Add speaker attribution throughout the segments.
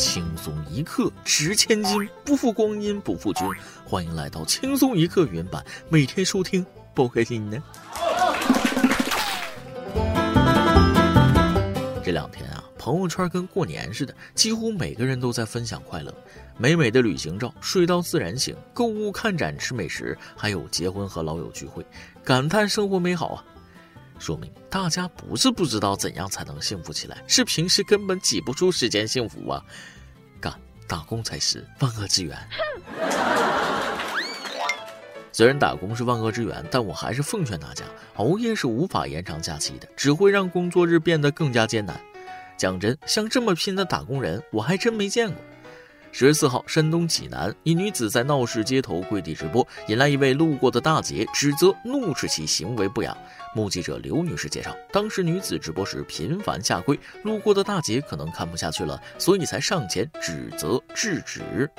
Speaker 1: 轻松一刻值千金，不负光阴不负君。欢迎来到轻松一刻原版，每天收听，不开心呢。这两天啊，朋友圈跟过年似的，几乎每个人都在分享快乐，美美的旅行照，睡到自然醒，购物看展吃美食，还有结婚和老友聚会，感叹生活美好啊。说明大家不是不知道怎样才能幸福起来，是平时根本挤不出时间幸福啊！干打工才是万恶之源。虽然打工是万恶之源，但我还是奉劝大家，熬夜是无法延长假期的，只会让工作日变得更加艰难。讲真，像这么拼的打工人，我还真没见过。十月四号，山东济南一女子在闹市街头跪地直播，引来一位路过的大姐指责、怒斥其行为不雅。目击者刘女士介绍，当时女子直播时频繁下跪，路过的大姐可能看不下去了，所以才上前指责制止。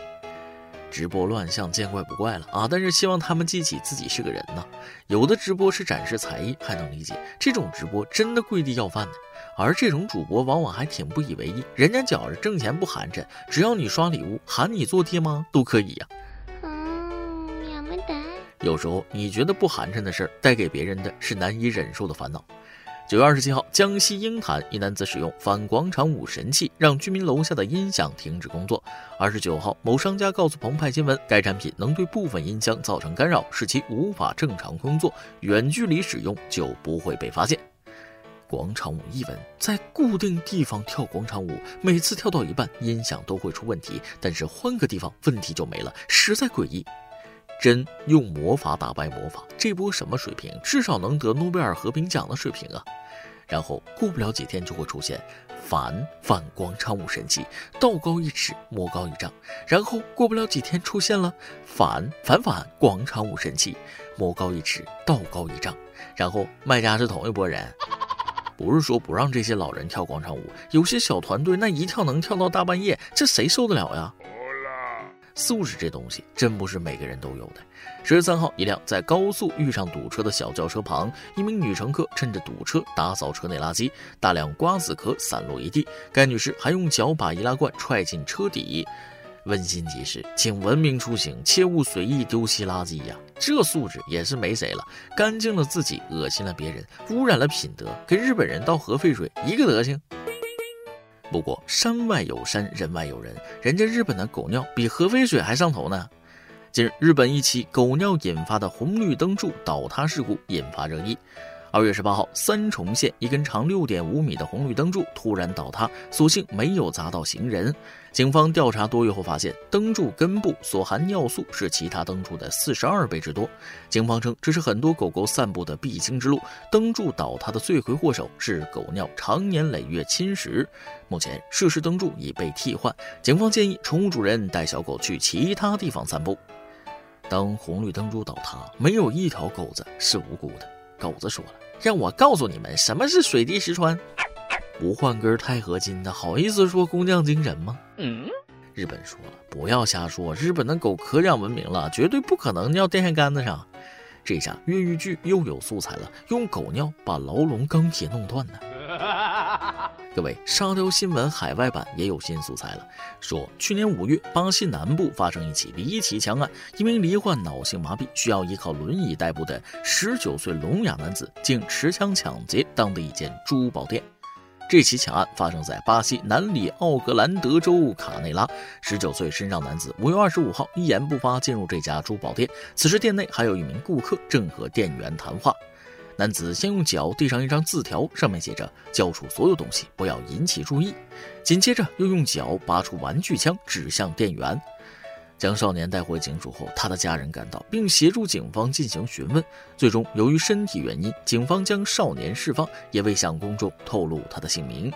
Speaker 1: 直播乱象见怪不怪了啊！但是希望他们记起自己是个人呐。有的直播是展示才艺，还能理解；这种直播真的跪地要饭呢。而这种主播往往还挺不以为意，人家觉着挣钱不寒碜，只要你刷礼物喊你做爹妈都可以呀。嗯，有时候你觉得不寒碜的事儿，带给别人的是难以忍受的烦恼。九月二十七号，江西鹰潭一男子使用反广场舞神器，让居民楼下的音响停止工作。二十九号，某商家告诉澎湃新闻，该产品能对部分音箱造成干扰，使其无法正常工作，远距离使用就不会被发现。广场舞一文，在固定地方跳广场舞，每次跳到一半，音响都会出问题，但是换个地方，问题就没了，实在诡异。真用魔法打败魔法，这波什么水平？至少能得诺贝尔和平奖的水平啊！然后过不了几天就会出现反反广场舞神器，道高一尺，魔高一丈。然后过不了几天出现了反反反广场舞神器，魔高一尺，道高一丈。然后卖家是同一拨人，不是说不让这些老人跳广场舞，有些小团队那一跳能跳到大半夜，这谁受得了呀？素质这东西真不是每个人都有的。十月三号，一辆在高速遇上堵车的小轿车旁，一名女乘客趁着堵车打扫车内垃圾，大量瓜子壳散落一地。该女士还用脚把易拉罐踹进车底。温馨提示：请文明出行，切勿随意丢弃垃圾呀！这素质也是没谁了，干净了自己，恶心了别人，污染了品德，跟日本人倒核废水一个德行。不过山外有山，人外有人，人家日本的狗尿比核废水还上头呢。近日，日本一起狗尿引发的红绿灯柱倒塌事故引发热议。二月十八号，三重县一根长六点五米的红绿灯柱突然倒塌，所幸没有砸到行人。警方调查多月后发现，灯柱根部所含尿素是其他灯柱的四十二倍之多。警方称，这是很多狗狗散步的必经之路。灯柱倒塌的罪魁祸首是狗尿长年累月侵蚀。目前，涉事灯柱已被替换。警方建议宠物主人带小狗去其他地方散步。当红绿灯柱倒塌，没有一条狗子是无辜的。狗子说了：“让我告诉你们，什么是水滴石穿。”不换根钛合金的，好意思说工匠精神吗？嗯，日本说了，不要瞎说，日本的狗可讲文明了，绝对不可能尿电线杆子上。这下越狱剧又有素材了，用狗尿把牢笼钢铁弄断呢。各位，沙雕新闻海外版也有新素材了。说去年五月，巴西南部发生一起离奇枪案，一名罹患脑性麻痹、需要依靠轮椅代步的十九岁聋哑男子，竟持枪抢劫当地一间珠宝店。这起抢案发生在巴西南里奥格兰德州卡内拉。十九岁身障男子五月二十五号一言不发进入这家珠宝店，此时店内还有一名顾客正和店员谈话。男子先用脚递上一张字条，上面写着“交出所有东西，不要引起注意”。紧接着又用脚拔出玩具枪，指向店员，将少年带回警署后，他的家人赶到，并协助警方进行询问。最终，由于身体原因，警方将少年释放，也未向公众透露他的姓名。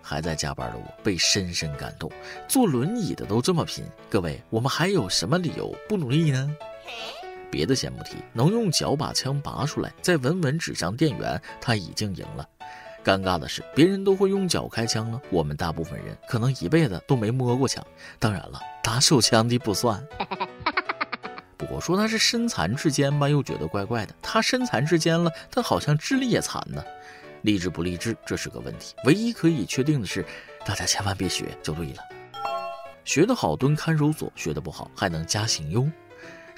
Speaker 1: 还在加班的我被深深感动，坐轮椅的都这么拼，各位，我们还有什么理由不努力呢？别的先不提，能用脚把枪拔出来，再稳稳指向店员，他已经赢了。尴尬的是，别人都会用脚开枪了，我们大部分人可能一辈子都没摸过枪。当然了，打手枪的不算。不过说他是身残志坚吧，又觉得怪怪的。他身残志坚了，但好像智力也残呢。励志不励志，这是个问题。唯一可以确定的是，大家千万别学就对了。学得好蹲看守所，学得不好还能加刑哟。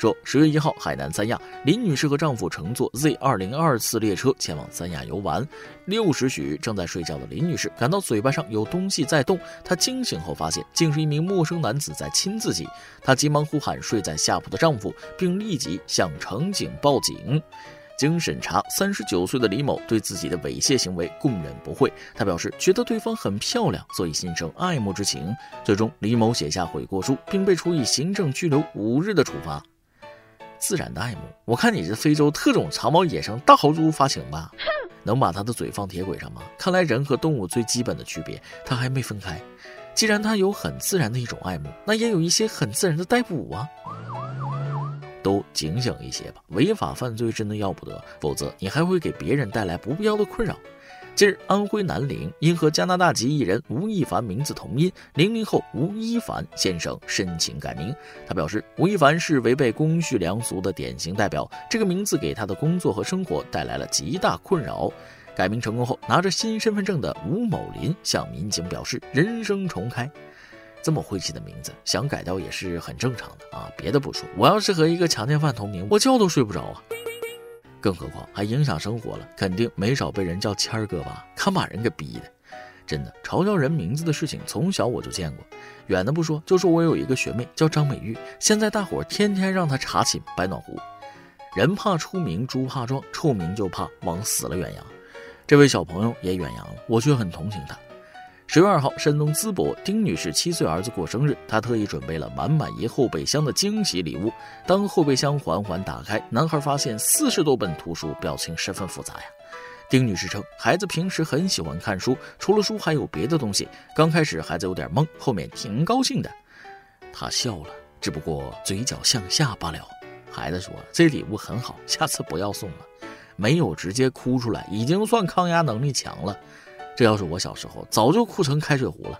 Speaker 1: 说十月一号，海南三亚，林女士和丈夫乘坐 Z 二零二次列车前往三亚游玩。六时许，正在睡觉的林女士感到嘴巴上有东西在动，她惊醒后发现竟是一名陌生男子在亲自己。她急忙呼喊睡在下铺的丈夫，并立即向乘警报警。经审查，三十九岁的李某对自己的猥亵行为供认不讳。他表示觉得对方很漂亮，所以心生爱慕之情。最终，李某写下悔过书，并被处以行政拘留五日的处罚。自然的爱慕，我看你是非洲特种长毛野生大豪猪发情吧？能把他的嘴放铁轨上吗？看来人和动物最基本的区别，他还没分开。既然他有很自然的一种爱慕，那也有一些很自然的逮捕啊。都警醒一些吧，违法犯罪真的要不得，否则你还会给别人带来不必要的困扰。近日，安徽南陵因和加拿大籍艺人吴亦凡名字同音，零零后吴亦凡先生申请改名。他表示，吴亦凡是违背公序良俗的典型代表，这个名字给他的工作和生活带来了极大困扰。改名成功后，拿着新身份证的吴某林向民警表示，人生重开。这么晦气的名字，想改掉也是很正常的啊。别的不说，我要是和一个强奸犯同名，我觉都睡不着啊。更何况还影响生活了，肯定没少被人叫谦儿哥吧？看把人给逼的，真的嘲笑人名字的事情，从小我就见过。远的不说，就说我有一个学妹叫张美玉，现在大伙天天让她查寝白暖壶。人怕出名，猪怕壮，臭名就怕往死了远扬。这位小朋友也远扬了，我却很同情他。十月二号，山东淄博丁女士七岁儿子过生日，她特意准备了满满一后备箱的惊喜礼物。当后备箱缓缓打开，男孩发现四十多本图书，表情十分复杂呀。丁女士称，孩子平时很喜欢看书，除了书还有别的东西。刚开始孩子有点懵，后面挺高兴的。他笑了，只不过嘴角向下罢了。孩子说：“这礼物很好，下次不要送了。”没有直接哭出来，已经算抗压能力强了。这要是我小时候，早就哭成开水壶了。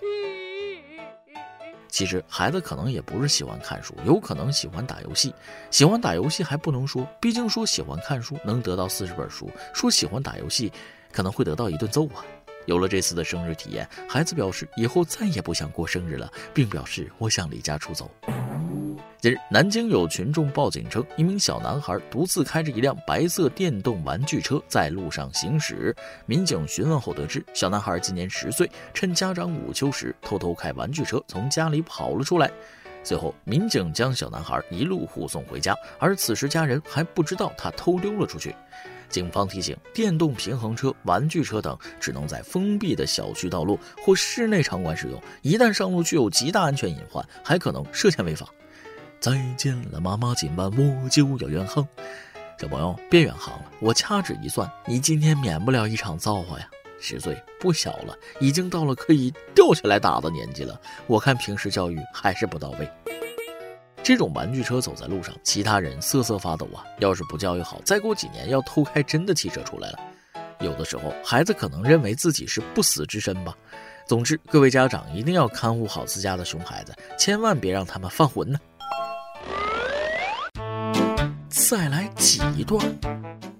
Speaker 1: 其实孩子可能也不是喜欢看书，有可能喜欢打游戏。喜欢打游戏还不能说，毕竟说喜欢看书能得到四十本书，说喜欢打游戏可能会得到一顿揍啊。有了这次的生日体验，孩子表示以后再也不想过生日了，并表示我想离家出走。近日，南京有群众报警称，一名小男孩独自开着一辆白色电动玩具车在路上行驶。民警询问后得知，小男孩今年十岁，趁家长午休时偷偷开玩具车从家里跑了出来。随后，民警将小男孩一路护送回家，而此时家人还不知道他偷溜了出去。警方提醒，电动平衡车、玩具车等只能在封闭的小区道路或室内场馆使用，一旦上路具有极大安全隐患，还可能涉嫌违法。再见了，妈妈，今晚我就要远航。小朋友，别远航了，我掐指一算，你今天免不了一场造化呀。十岁不小了，已经到了可以吊起来打的年纪了。我看平时教育还是不到位。这种玩具车走在路上，其他人瑟瑟发抖啊。要是不教育好，再过几年要偷开真的汽车出来了。有的时候，孩子可能认为自己是不死之身吧。总之，各位家长一定要看护好自家的熊孩子，千万别让他们犯浑呢。再来挤一段，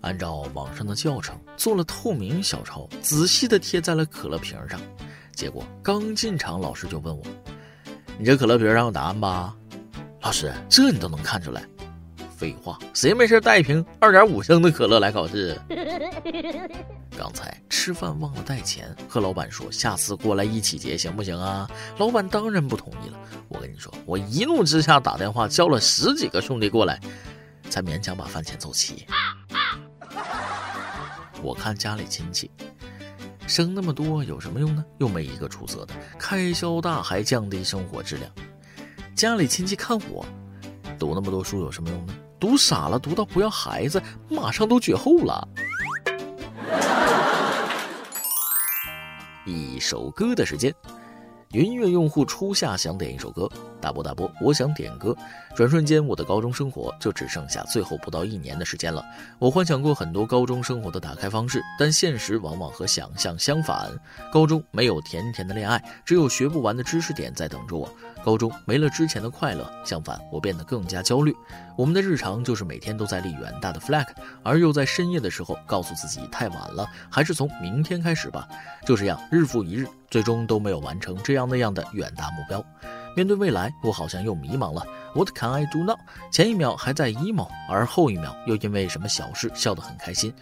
Speaker 1: 按照网上的教程做了透明小抄，仔细的贴在了可乐瓶上。结果刚进场，老师就问我：“你这可乐瓶上有答案吧？”老师，这你都能看出来？废话，谁没事带一瓶二点五升的可乐来考试？刚才吃饭忘了带钱，和老板说下次过来一起结，行不行啊？老板当然不同意了。我跟你说，我一怒之下打电话叫了十几个兄弟过来。才勉强把饭钱凑齐。我看家里亲戚生那么多有什么用呢？又没一个出色的，开销大还降低生活质量。家里亲戚看我读那么多书有什么用呢？读傻了，读到不要孩子，马上都绝后了。一首歌的时间。云音乐用户初夏想点一首歌，大波大波，我想点歌。转瞬间，我的高中生活就只剩下最后不到一年的时间了。我幻想过很多高中生活的打开方式，但现实往往和想象相反。高中没有甜甜的恋爱，只有学不完的知识点在等着我。高中没了之前的快乐，相反，我变得更加焦虑。我们的日常就是每天都在立远大的 flag，而又在深夜的时候告诉自己太晚了，还是从明天开始吧。就这样，日复一日，最终都没有完成这样。那样的远大目标。面对未来，我好像又迷茫了。What can I do now？前一秒还在 emo，而后一秒又因为什么小事笑得很开心。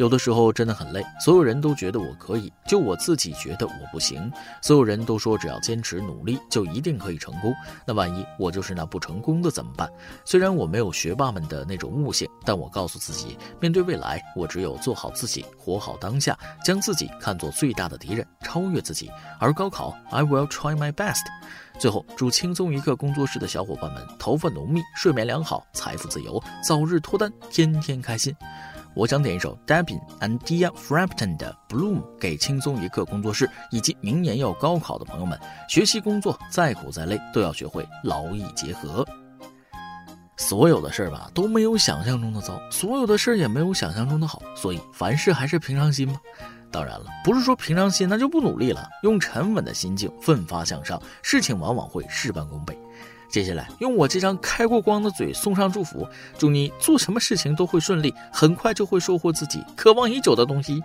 Speaker 1: 有的时候真的很累，所有人都觉得我可以，就我自己觉得我不行。所有人都说只要坚持努力就一定可以成功，那万一我就是那不成功的怎么办？虽然我没有学霸们的那种悟性，但我告诉自己，面对未来，我只有做好自己，活好当下，将自己看作最大的敌人，超越自己。而高考，I will try my best。最后，祝轻松一刻工作室的小伙伴们头发浓密，睡眠良好，财富自由，早日脱单，天天开心。我想点一首 Debbie and Dia Frampton 的 Bloom 给轻松一刻工作室以及明年要高考的朋友们。学习工作再苦再累，都要学会劳逸结合。所有的事儿吧都没有想象中的糟，所有的事儿也没有想象中的好，所以凡事还是平常心吧。当然了，不是说平常心那就不努力了，用沉稳的心境奋发向上，事情往往会事半功倍。接下来，用我这张开过光的嘴送上祝福，祝你做什么事情都会顺利，很快就会收获自己渴望已久的东西。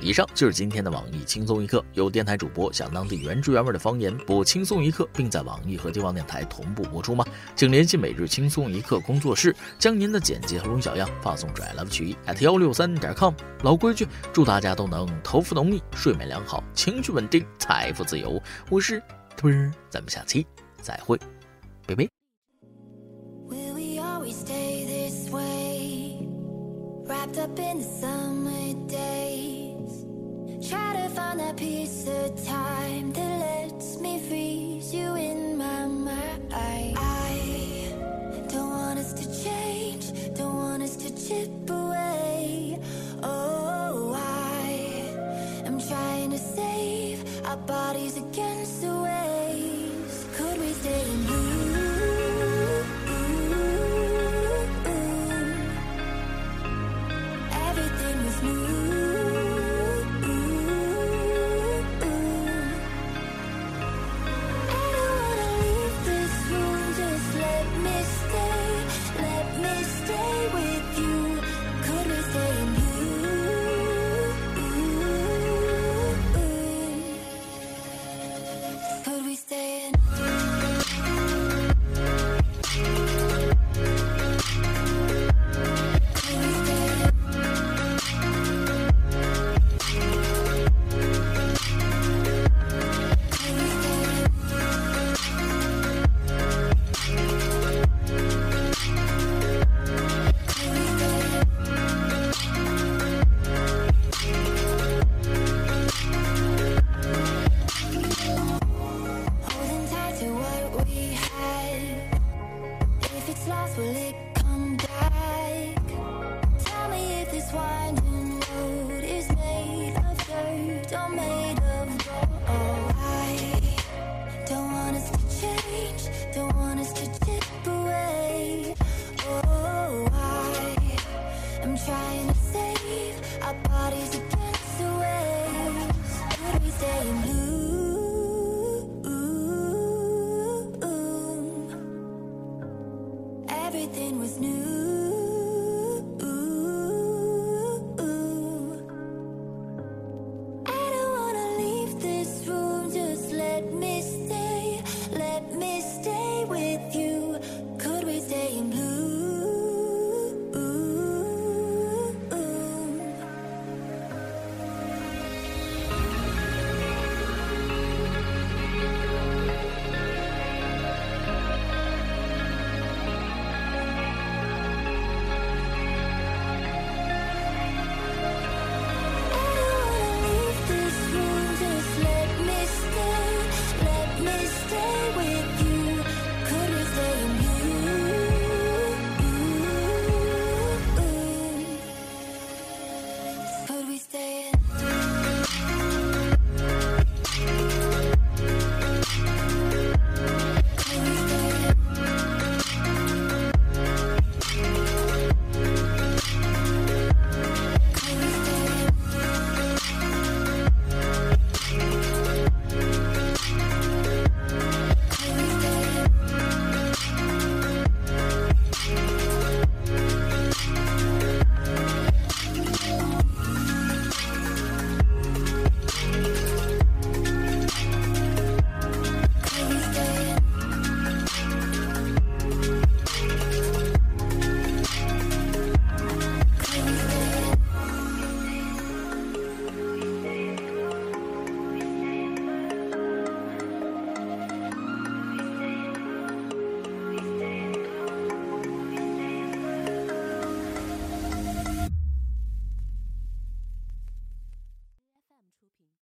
Speaker 1: 以上就是今天的网易轻松一刻，由电台主播讲当地原汁原味的方言播轻松一刻，并在网易和地方电台同步播出吗？请联系每日轻松一刻工作室，将您的简介和录音小样发送至 i love 曲艺 at 幺六三点 com。老规矩，祝大家都能头发浓密，睡眠良好，情绪稳定，财富自由。我是嘚儿，咱们下期。再会，拜拜。Wrapped up in the summer days Try to find that piece of time Everything was new